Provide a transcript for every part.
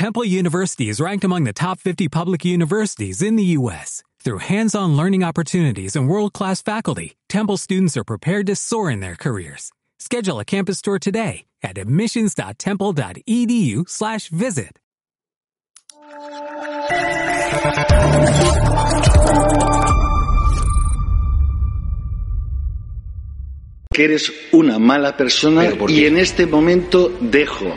Temple University is ranked among the top 50 public universities in the U.S. Through hands-on learning opportunities and world-class faculty, Temple students are prepared to soar in their careers. Schedule a campus tour today at admissions.temple.edu/visit. que eres una mala persona ¿Pero por y qué? en este momento dejo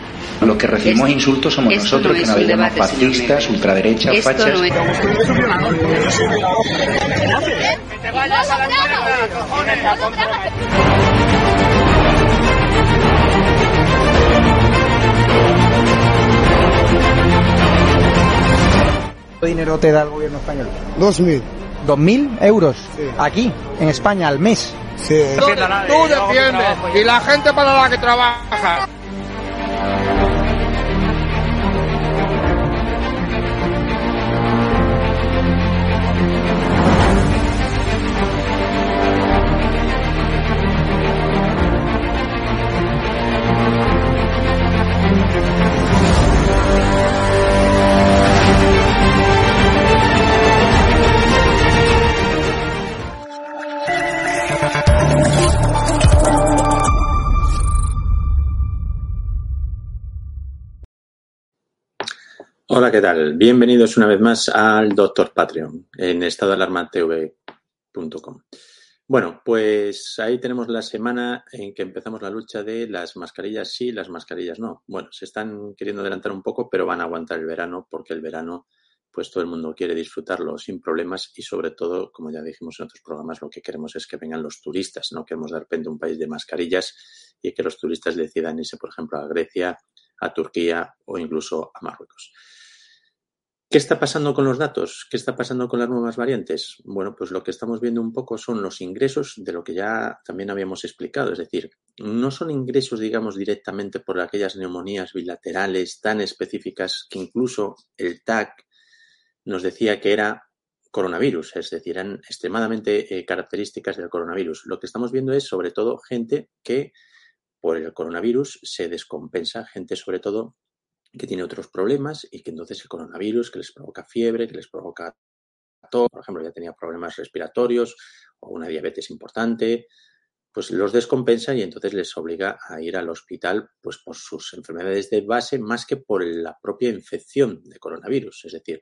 Los que recibimos Esto- insultos somos nosotros, no que nos llamamos fascistas, ultraderechas, Esto fachas. no es... ¿Qué dinero te da el gobierno español? Dos mil. ¿Dos mil euros? Sí. Aquí, en España, al mes. Sí. Tú defiendes y la gente para la que trabaja. Hola, ¿qué tal? Bienvenidos una vez más al Doctor Patreon en estadoalarmatv.com. Bueno, pues ahí tenemos la semana en que empezamos la lucha de las mascarillas sí, las mascarillas no. Bueno, se están queriendo adelantar un poco, pero van a aguantar el verano porque el verano, pues todo el mundo quiere disfrutarlo sin problemas y sobre todo, como ya dijimos en otros programas, lo que queremos es que vengan los turistas. No queremos de repente un país de mascarillas y que los turistas decidan irse, por ejemplo, a Grecia, a Turquía o incluso a Marruecos. ¿Qué está pasando con los datos? ¿Qué está pasando con las nuevas variantes? Bueno, pues lo que estamos viendo un poco son los ingresos de lo que ya también habíamos explicado. Es decir, no son ingresos, digamos, directamente por aquellas neumonías bilaterales tan específicas que incluso el TAC nos decía que era coronavirus, es decir, eran extremadamente eh, características del coronavirus. Lo que estamos viendo es sobre todo gente que por el coronavirus se descompensa, gente sobre todo que tiene otros problemas y que entonces el coronavirus que les provoca fiebre, que les provoca tos, por ejemplo, ya tenía problemas respiratorios o una diabetes importante, pues los descompensa y entonces les obliga a ir al hospital pues por sus enfermedades de base más que por la propia infección de coronavirus. Es decir,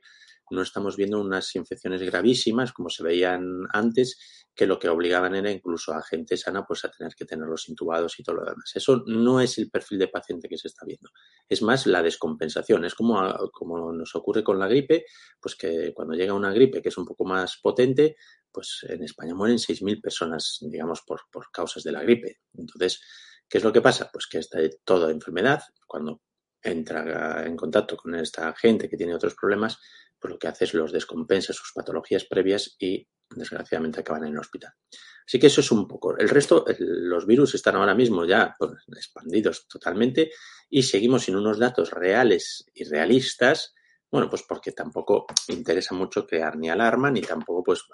no estamos viendo unas infecciones gravísimas como se veían antes, que lo que obligaban era incluso a gente sana pues a tener que tenerlos intubados y todo lo demás. Eso no es el perfil de paciente que se está viendo. Es más la descompensación. Es como, como nos ocurre con la gripe, pues que cuando llega una gripe que es un poco más potente, pues en España mueren 6.000 personas, digamos, por, por causas de la gripe. Entonces, ¿qué es lo que pasa? Pues que esta toda enfermedad, cuando entra en contacto con esta gente que tiene otros problemas, pues lo que hace es los descompensa sus patologías previas y desgraciadamente acaban en el hospital. Así que eso es un poco. El resto, los virus están ahora mismo ya pues, expandidos totalmente y seguimos sin unos datos reales y realistas. Bueno, pues porque tampoco interesa mucho crear ni alarma, ni tampoco, pues,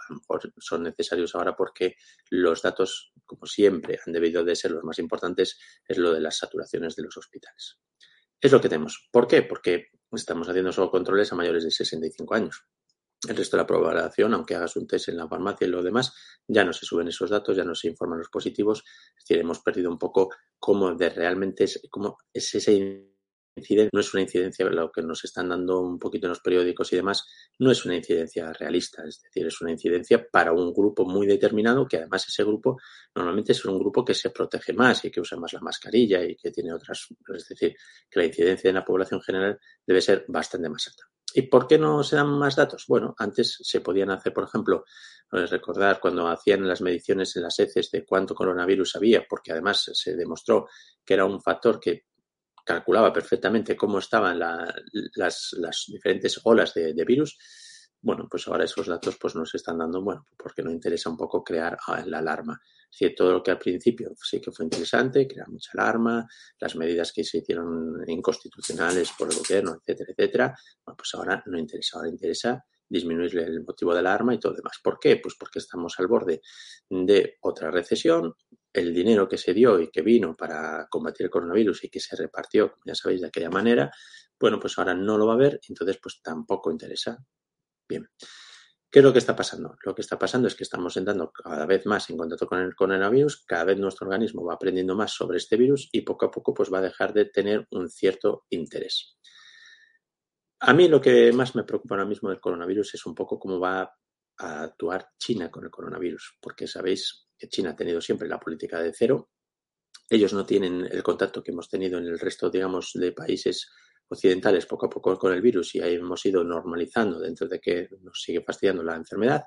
son necesarios ahora porque los datos, como siempre, han debido de ser los más importantes, es lo de las saturaciones de los hospitales. Es lo que tenemos. ¿Por qué? Porque estamos haciendo solo controles a mayores de 65 años. El resto de la población, aunque hagas un test en la farmacia y lo demás, ya no se suben esos datos, ya no se informan los positivos. Es decir, hemos perdido un poco cómo de realmente es, cómo es ese no es una incidencia, lo que nos están dando un poquito en los periódicos y demás, no es una incidencia realista, es decir, es una incidencia para un grupo muy determinado, que además ese grupo normalmente es un grupo que se protege más y que usa más la mascarilla y que tiene otras, es decir, que la incidencia en la población general debe ser bastante más alta. ¿Y por qué no se dan más datos? Bueno, antes se podían hacer, por ejemplo, recordar cuando hacían las mediciones en las heces de cuánto coronavirus había, porque además se demostró que era un factor que calculaba perfectamente cómo estaban la, las, las, diferentes olas de, virus, Bueno, pues ahora esos datos pues nos están dando, bueno, porque nos interesa un poco crear ah, la alarma. Es todo lo que al principio sí que fue interesante, crear mucha alarma, las medidas que se hicieron inconstitucionales por el gobierno, etcétera, etcétera, bueno, pues ahora no interesa, ahora interesa disminuir el motivo de alarma y todo demás. ¿Por qué? Pues porque estamos al borde de otra recesión, el dinero que se dio y que vino para combatir el coronavirus y que se repartió, ya sabéis, de aquella manera, bueno, pues ahora no lo va a ver, entonces pues tampoco interesa. Bien. ¿Qué es lo que está pasando? Lo que está pasando es que estamos entrando cada vez más en contacto con el coronavirus, cada vez nuestro organismo va aprendiendo más sobre este virus y poco a poco pues va a dejar de tener un cierto interés. A mí lo que más me preocupa ahora mismo del coronavirus es un poco cómo va a actuar China con el coronavirus, porque sabéis China ha tenido siempre la política de cero. Ellos no tienen el contacto que hemos tenido en el resto, digamos, de países occidentales poco a poco con el virus y ahí hemos ido normalizando dentro de que nos sigue fastidiando la enfermedad,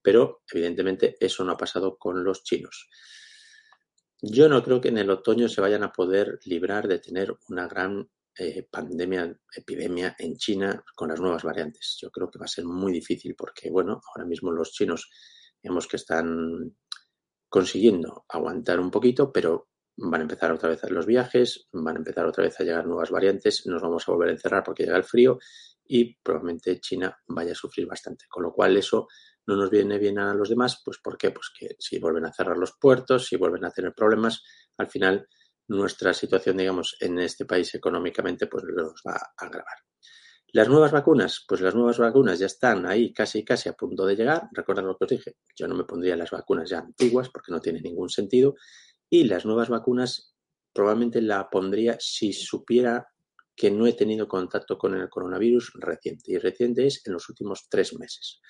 pero evidentemente eso no ha pasado con los chinos. Yo no creo que en el otoño se vayan a poder librar de tener una gran eh, pandemia, epidemia en China con las nuevas variantes. Yo creo que va a ser muy difícil porque, bueno, ahora mismo los chinos, digamos que están consiguiendo aguantar un poquito, pero van a empezar otra vez los viajes, van a empezar otra vez a llegar nuevas variantes, nos vamos a volver a encerrar porque llega el frío y probablemente China vaya a sufrir bastante. Con lo cual eso no nos viene bien a los demás, pues ¿por qué? Pues que si vuelven a cerrar los puertos, si vuelven a tener problemas, al final nuestra situación, digamos, en este país económicamente, pues los va a agravar. Las nuevas vacunas, pues las nuevas vacunas ya están ahí casi casi a punto de llegar. Recuerden lo que os dije, yo no me pondría las vacunas ya antiguas porque no tiene ningún sentido y las nuevas vacunas probablemente la pondría si supiera que no he tenido contacto con el coronavirus reciente. Y reciente es en los últimos tres meses.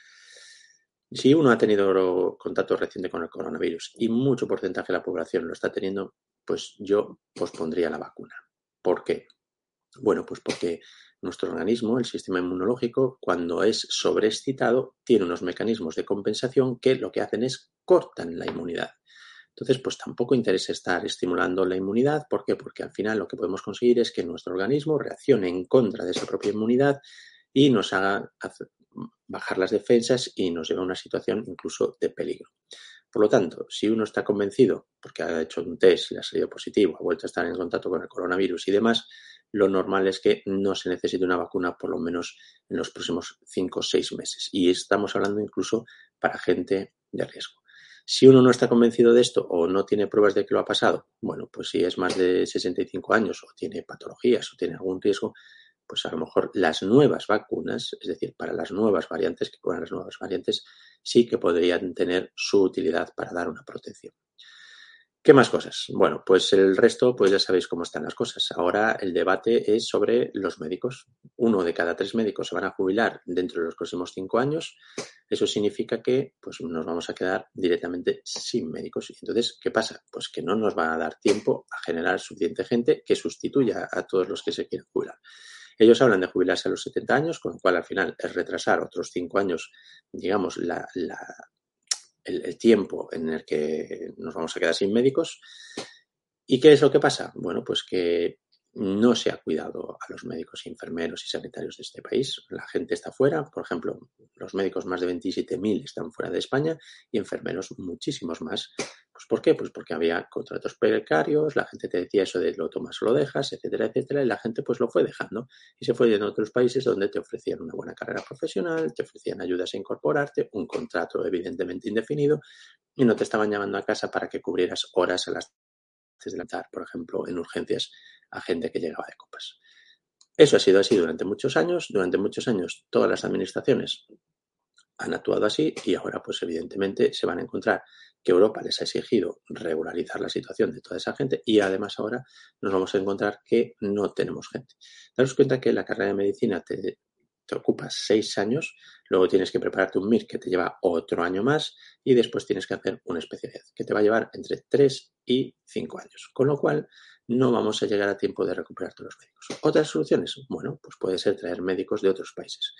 Si uno ha tenido contacto reciente con el coronavirus y mucho porcentaje de la población lo está teniendo, pues yo pospondría la vacuna. ¿Por qué? Bueno, pues porque nuestro organismo, el sistema inmunológico, cuando es sobreexcitado, tiene unos mecanismos de compensación que lo que hacen es cortan la inmunidad. Entonces, pues tampoco interesa estar estimulando la inmunidad. ¿Por qué? Porque al final lo que podemos conseguir es que nuestro organismo reaccione en contra de esa propia inmunidad y nos haga bajar las defensas y nos lleva a una situación incluso de peligro. Por lo tanto, si uno está convencido, porque ha hecho un test, le ha salido positivo, ha vuelto a estar en contacto con el coronavirus y demás, lo normal es que no se necesite una vacuna por lo menos en los próximos 5 o 6 meses. Y estamos hablando incluso para gente de riesgo. Si uno no está convencido de esto o no tiene pruebas de que lo ha pasado, bueno, pues si es más de 65 años o tiene patologías o tiene algún riesgo, pues a lo mejor las nuevas vacunas, es decir, para las nuevas variantes, que cubran las nuevas variantes, sí que podrían tener su utilidad para dar una protección. ¿Qué más cosas? Bueno, pues el resto, pues ya sabéis cómo están las cosas. Ahora el debate es sobre los médicos. Uno de cada tres médicos se van a jubilar dentro de los próximos cinco años. Eso significa que pues, nos vamos a quedar directamente sin médicos. Entonces, ¿qué pasa? Pues que no nos va a dar tiempo a generar suficiente gente que sustituya a todos los que se quieran jubilar. Ellos hablan de jubilarse a los 70 años, con lo cual al final es retrasar otros cinco años, digamos, la, el, tiempo en el que nos vamos a quedar sin médicos. ¿Y qué es lo que pasa? Bueno, pues que no se ha cuidado a los médicos, enfermeros y sanitarios de este país. La gente está fuera, por ejemplo, los médicos más de 27.000 están fuera de España y enfermeros muchísimos más. Pues ¿Por qué? Pues porque había contratos precarios, la gente te decía eso de lo tomas o lo dejas, etcétera, etcétera, y la gente pues lo fue dejando y se fue yendo a otros países donde te ofrecían una buena carrera profesional, te ofrecían ayudas a incorporarte, un contrato evidentemente indefinido y no te estaban llamando a casa para que cubrieras horas a las de la por ejemplo, en urgencias a gente que llegaba de copas. Eso ha sido así durante muchos años. Durante muchos años todas las administraciones han actuado así y ahora pues evidentemente se van a encontrar que Europa les ha exigido regularizar la situación de toda esa gente y además ahora nos vamos a encontrar que no tenemos gente. Daros cuenta que la carrera de medicina te, te ocupa seis años, luego tienes que prepararte un MIR que te lleva otro año más y después tienes que hacer una especialidad que te va a llevar entre tres y cinco años. Con lo cual no vamos a llegar a tiempo de recuperar todos los médicos. ¿Otras soluciones? Bueno, pues puede ser traer médicos de otros países.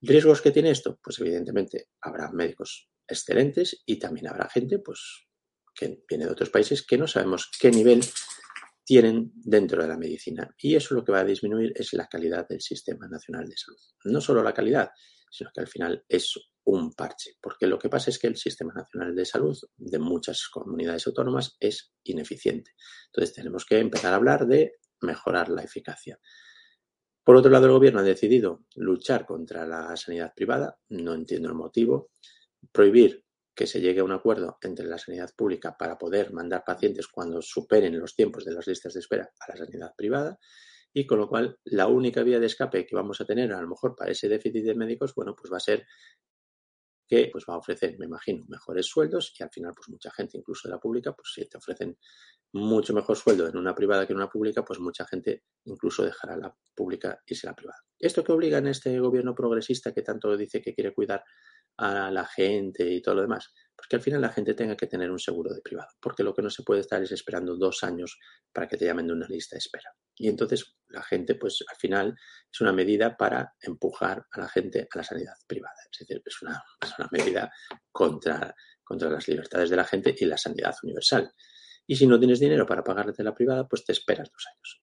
¿Riesgos que tiene esto? Pues evidentemente habrá médicos excelentes y también habrá gente pues, que viene de otros países que no sabemos qué nivel tienen dentro de la medicina. Y eso lo que va a disminuir es la calidad del Sistema Nacional de Salud. No solo la calidad, sino que al final es un parche, porque lo que pasa es que el Sistema Nacional de Salud de muchas comunidades autónomas es ineficiente. Entonces tenemos que empezar a hablar de mejorar la eficacia. Por otro lado, el gobierno ha decidido luchar contra la sanidad privada, no entiendo el motivo, prohibir que se llegue a un acuerdo entre la sanidad pública para poder mandar pacientes cuando superen los tiempos de las listas de espera a la sanidad privada y con lo cual la única vía de escape que vamos a tener a lo mejor para ese déficit de médicos, bueno, pues va a ser que pues va a ofrecer, me imagino, mejores sueldos y al final pues mucha gente, incluso de la pública, pues si te ofrecen mucho mejor sueldo en una privada que en una pública, pues mucha gente incluso dejará la pública y será privada. ¿Esto que obliga en este gobierno progresista que tanto dice que quiere cuidar a la gente y todo lo demás? Pues que al final la gente tenga que tener un seguro de privado, porque lo que no se puede estar es esperando dos años para que te llamen de una lista de espera. Y entonces la gente, pues al final es una medida para empujar a la gente a la sanidad privada. Es decir, es una, medida contra, contra las libertades de la gente y la sanidad universal. Y si no tienes dinero para pagarte la privada, pues te esperas dos años.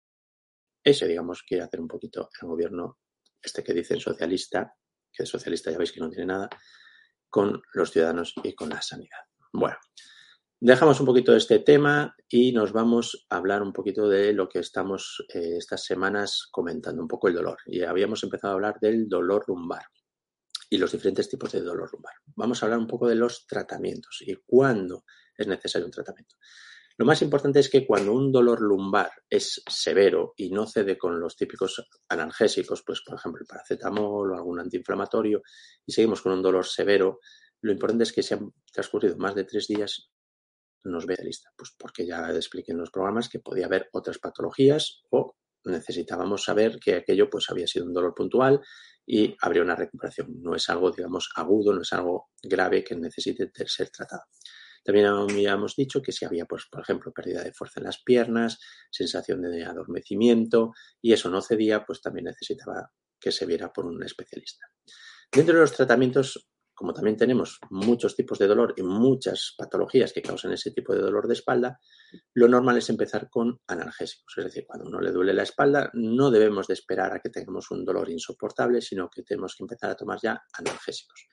Eso, digamos, quiere hacer un poquito el gobierno, este que dicen socialista, que es socialista ya veis que no tiene nada, con los ciudadanos y con la sanidad. Bueno, dejamos un poquito este tema y nos vamos a hablar un poquito de lo que estamos eh, estas semanas comentando, un poco el dolor. Y habíamos empezado a hablar del dolor lumbar y los diferentes tipos de dolor lumbar. Vamos a hablar un poco de los tratamientos y cuándo es necesario un tratamiento. Lo más importante es que cuando un dolor lumbar es severo y no cede con los típicos analgésicos, pues por ejemplo el paracetamol o algún antiinflamatorio, y seguimos con un dolor severo, lo importante es que si han transcurrido más de tres días, nos ve lista, pues porque ya expliqué en los programas que podía haber otras patologías o necesitábamos saber que aquello pues había sido un dolor puntual y habría una recuperación. No es algo, digamos, agudo, no es algo grave que necesite ser tratado. También habíamos dicho que si había, pues, por ejemplo, pérdida de fuerza en las piernas, sensación de adormecimiento y eso no cedía, pues también necesitaba que se viera por un especialista. Dentro de los tratamientos, como también tenemos muchos tipos de dolor y muchas patologías que causan ese tipo de dolor de espalda, lo normal es empezar con analgésicos. Es decir, cuando uno le duele la espalda, no debemos de esperar a que tengamos un dolor insoportable, sino que tenemos que empezar a tomar ya analgésicos.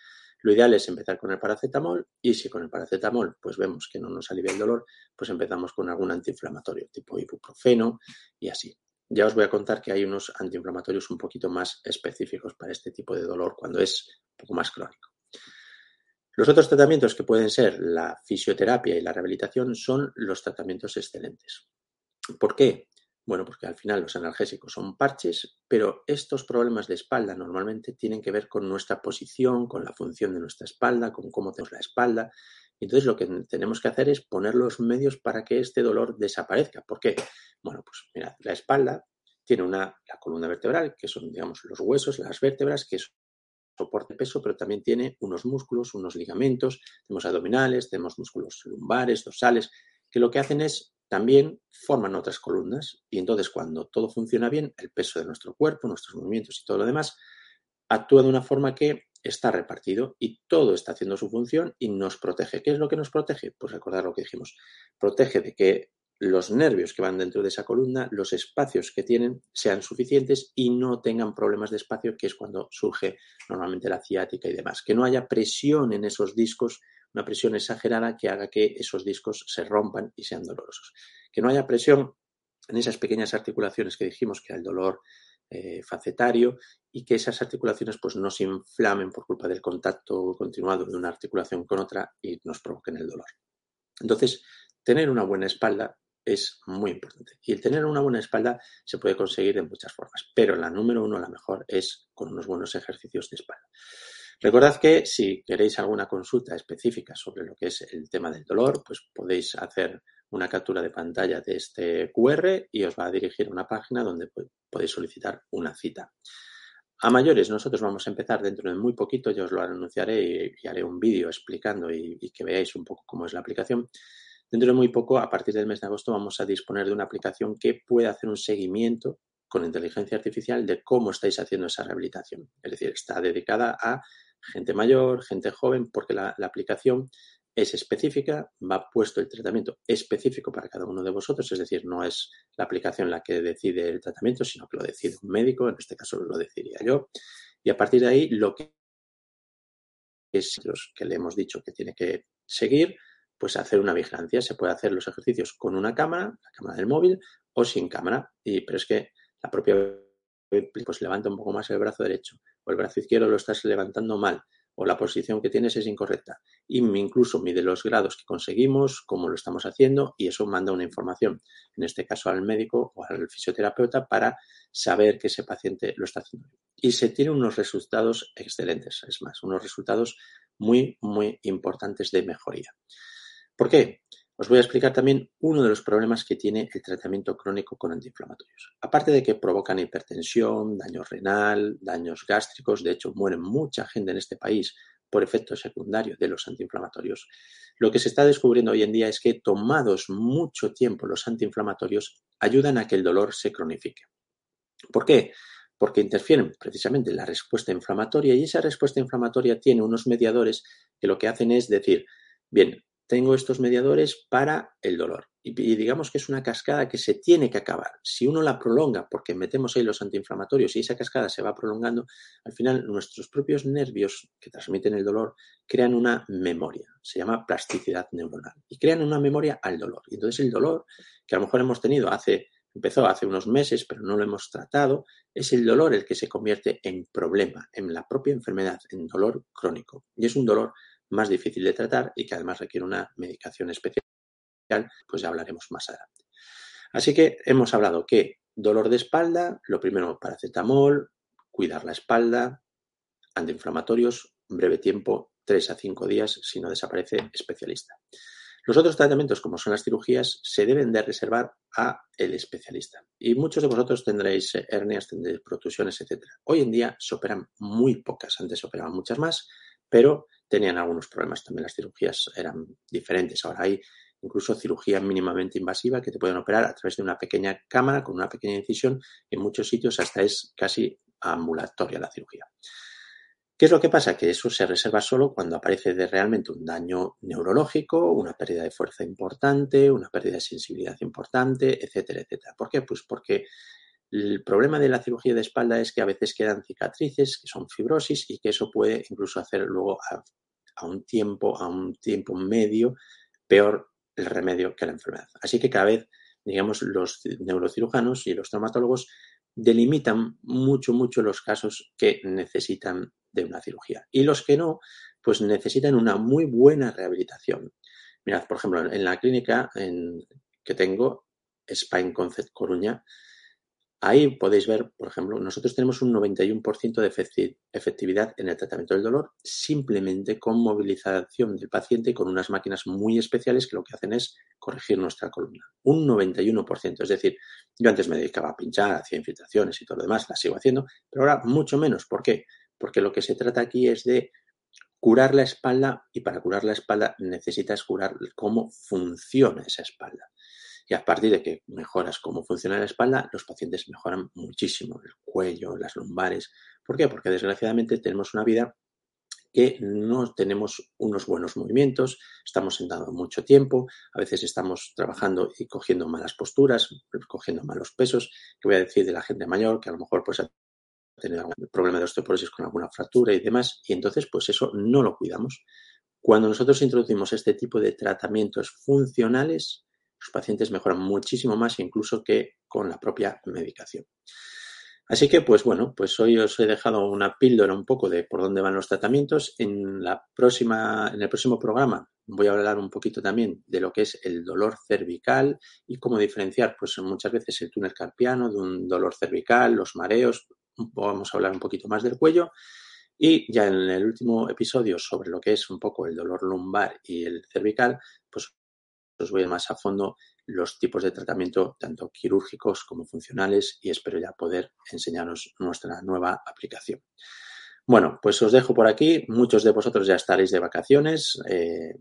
Lo ideal es empezar con el paracetamol y si con el paracetamol pues vemos que no nos alivia el dolor, pues empezamos con algún antiinflamatorio tipo ibuprofeno y así. Ya os voy a contar que hay unos antiinflamatorios un poquito más específicos para este tipo de dolor cuando es un poco más crónico. Los otros tratamientos que pueden ser la fisioterapia y la rehabilitación son los tratamientos excelentes. ¿Por qué? Bueno, porque al final los analgésicos son parches, pero estos problemas de espalda normalmente tienen que ver con nuestra posición, con la función de nuestra espalda, con cómo tenemos la espalda. Entonces lo que tenemos que hacer es poner los medios para que este dolor desaparezca. ¿Por qué? Bueno, pues mira, la espalda tiene una, la columna vertebral, que son, digamos, los huesos, las vértebras, que soporte peso, pero también tiene unos músculos, unos ligamentos, tenemos abdominales, tenemos músculos lumbares, dorsales, que lo que hacen es también forman otras columnas y entonces cuando todo funciona bien, el peso de nuestro cuerpo, nuestros movimientos y todo lo demás actúa de una forma que está repartido y todo está haciendo su función y nos protege. ¿Qué es lo que nos protege? Pues recordar lo que dijimos. Protege de que los nervios que van dentro de esa columna, los espacios que tienen sean suficientes y no tengan problemas de espacio, que es cuando surge normalmente la ciática y demás. Que no haya presión en esos discos una presión exagerada que haga que esos discos se rompan y sean dolorosos. Que no haya presión en esas pequeñas articulaciones que dijimos que hay el dolor eh, facetario y que esas articulaciones pues no se inflamen por culpa del contacto continuado de una articulación con otra y nos provoquen el dolor. Entonces, tener una buena espalda es muy importante. Y el tener una buena espalda se puede conseguir de muchas formas, pero la número uno, la mejor, es con unos buenos ejercicios de espalda. Recordad que si queréis alguna consulta específica sobre lo que es el tema del dolor, pues podéis hacer una captura de pantalla de este QR y os va a dirigir a una página donde podéis solicitar una cita. A mayores, nosotros vamos a empezar dentro de muy poquito, yo os lo anunciaré y, haré un vídeo explicando y, y, que veáis un poco cómo es la aplicación. Dentro de muy poco, a partir del mes de agosto, vamos a disponer de una aplicación que puede hacer un seguimiento con inteligencia artificial de cómo estáis haciendo esa rehabilitación. Es decir, está dedicada a gente mayor, gente joven, porque la, aplicación es específica, va puesto el tratamiento específico para cada uno de vosotros, es decir, no es la aplicación la que decide el tratamiento, sino que lo decide un médico, en este caso lo decidiría yo, y a partir de ahí lo que es los que le hemos dicho que tiene que seguir, pues hacer una vigilancia. Se puede hacer los ejercicios con una cámara, la cámara del móvil, o sin cámara. Y, pero es que la propia pues levanta un poco más el brazo derecho o el brazo izquierdo lo estás levantando mal o la posición que tienes es incorrecta. Y incluso mide los grados que conseguimos, cómo lo estamos haciendo y eso manda una información, en este caso al médico o al fisioterapeuta, para saber que ese paciente lo está haciendo. Y se tienen unos resultados excelentes, es más, unos resultados muy, muy importantes de mejoría. ¿Por qué? Os voy a explicar también uno de los problemas que tiene el tratamiento crónico con antiinflamatorios. Aparte de que provocan hipertensión, daño renal, daños gástricos, de hecho mueren mucha gente en este país por efecto secundario de los antiinflamatorios, lo que se está descubriendo hoy en día es que tomados mucho tiempo los antiinflamatorios ayudan a que el dolor se cronifique. ¿Por qué? Porque interfieren precisamente en la respuesta inflamatoria y esa respuesta inflamatoria tiene unos mediadores que lo que hacen es decir, bien, tengo estos mediadores para el dolor. Y, digamos que es una cascada que se tiene que acabar. Si uno la prolonga, porque metemos ahí los antiinflamatorios y esa cascada se va prolongando, al final nuestros propios nervios que transmiten el dolor crean una memoria. Se llama plasticidad neuronal. Y crean una memoria al dolor. Y entonces el dolor, que a lo mejor hemos tenido hace, empezó hace unos meses, pero no lo hemos tratado, es el dolor el que se convierte en problema, en la propia enfermedad, en dolor crónico. Y es un dolor más difícil de tratar y que además requiere una medicación especial, pues ya hablaremos más adelante. Así que hemos hablado que dolor de espalda, lo primero paracetamol, cuidar la espalda, antiinflamatorios, breve tiempo, 3 a 5 días, si no desaparece, especialista. Los otros tratamientos, como son las cirugías, se deben de reservar a el especialista. Y muchos de vosotros tendréis hernias, tendréis protusiones, etc. Hoy en día se operan muy pocas, antes se operaban muchas más, pero tenían algunos problemas también. Las cirugías eran diferentes. Ahora hay incluso cirugía mínimamente invasiva que te pueden operar a través de una pequeña cámara con una pequeña incisión. En muchos sitios hasta es casi ambulatoria la cirugía. ¿Qué es lo que pasa? Que eso se reserva solo cuando aparece realmente un daño neurológico, una pérdida de fuerza importante, una pérdida de sensibilidad importante, etcétera, etcétera. ¿Por qué? Pues porque el problema de la cirugía de espalda es que a veces quedan cicatrices, que son fibrosis y que eso puede incluso hacer luego a, un tiempo, a un tiempo medio, peor el remedio que la enfermedad. Así que cada vez, digamos, los neurocirujanos y los traumatólogos delimitan mucho, mucho los casos que necesitan de una cirugía. Y los que no, pues necesitan una muy buena rehabilitación. Mirad, por ejemplo, en la clínica que tengo, Spine Concept Coruña, Ahí podéis ver, por ejemplo, nosotros tenemos un 91% de efectividad en el tratamiento del dolor simplemente con movilización del paciente con unas máquinas muy especiales que lo que hacen es corregir nuestra columna. Un 91%. Es decir, yo antes me dedicaba a pinchar, hacía infiltraciones y todo lo demás, las sigo haciendo, pero ahora mucho menos. ¿Por qué? Porque lo que se trata aquí es de curar la espalda y para curar la espalda necesitas curar cómo funciona esa espalda. Y a partir de que mejoras cómo funciona la espalda, los pacientes mejoran muchísimo el cuello, las lumbares. ¿Por qué? Porque desgraciadamente tenemos una vida que no tenemos unos buenos movimientos, estamos sentados mucho tiempo, a veces estamos trabajando y cogiendo malas posturas, cogiendo malos pesos, que voy a decir de la gente mayor, que a lo mejor pues ha tenido algún problema de osteoporosis con alguna fractura y demás, y entonces pues eso no lo cuidamos. Cuando nosotros introducimos este tipo de tratamientos funcionales, los pacientes mejoran muchísimo más incluso que con la propia medicación. Así que, pues bueno, pues hoy os he dejado una píldora un poco de por dónde van los tratamientos. En la próxima, en el próximo programa voy a hablar un poquito también de lo que es el dolor cervical y cómo diferenciar, pues muchas veces el túnel carpiano de un dolor cervical, los mareos. Vamos a hablar un poquito más del cuello. Y ya en el último episodio sobre lo que es un poco el dolor lumbar y el cervical, pues os voy más a fondo los tipos de tratamiento, tanto quirúrgicos como funcionales, y espero ya poder enseñaros nuestra nueva aplicación. Bueno, pues os dejo por aquí. Muchos de vosotros ya estaréis de vacaciones. Eh,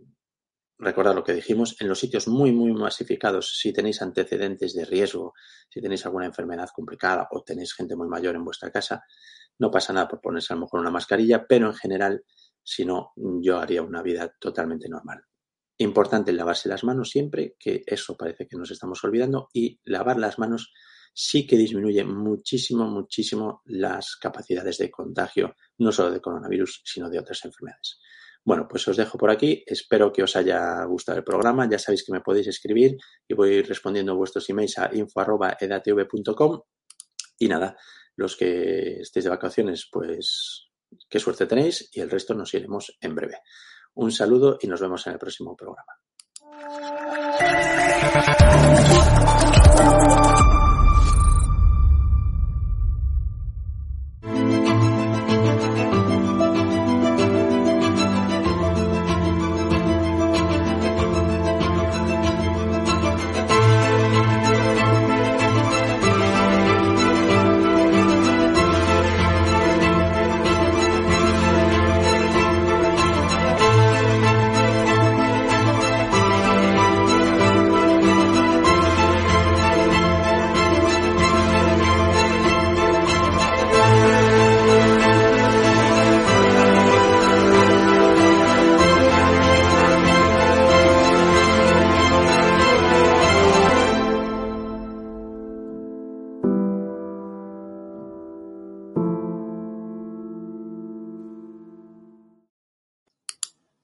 recordad lo que dijimos, en los sitios muy, muy masificados, si tenéis antecedentes de riesgo, si tenéis alguna enfermedad complicada o tenéis gente muy mayor en vuestra casa, no pasa nada por ponerse a lo mejor una mascarilla, pero en general, si no, yo haría una vida totalmente normal. Importante lavarse las manos siempre, que eso parece que nos estamos olvidando, y lavar las manos sí que disminuye muchísimo, muchísimo las capacidades de contagio, no solo de coronavirus, sino de otras enfermedades. Bueno, pues os dejo por aquí. Espero que os haya gustado el programa. Ya sabéis que me podéis escribir y voy respondiendo vuestros emails a info.edatv.com. Y nada, los que estéis de vacaciones, pues qué suerte tenéis y el resto nos iremos en breve. Un saludo y nos vemos en el próximo programa.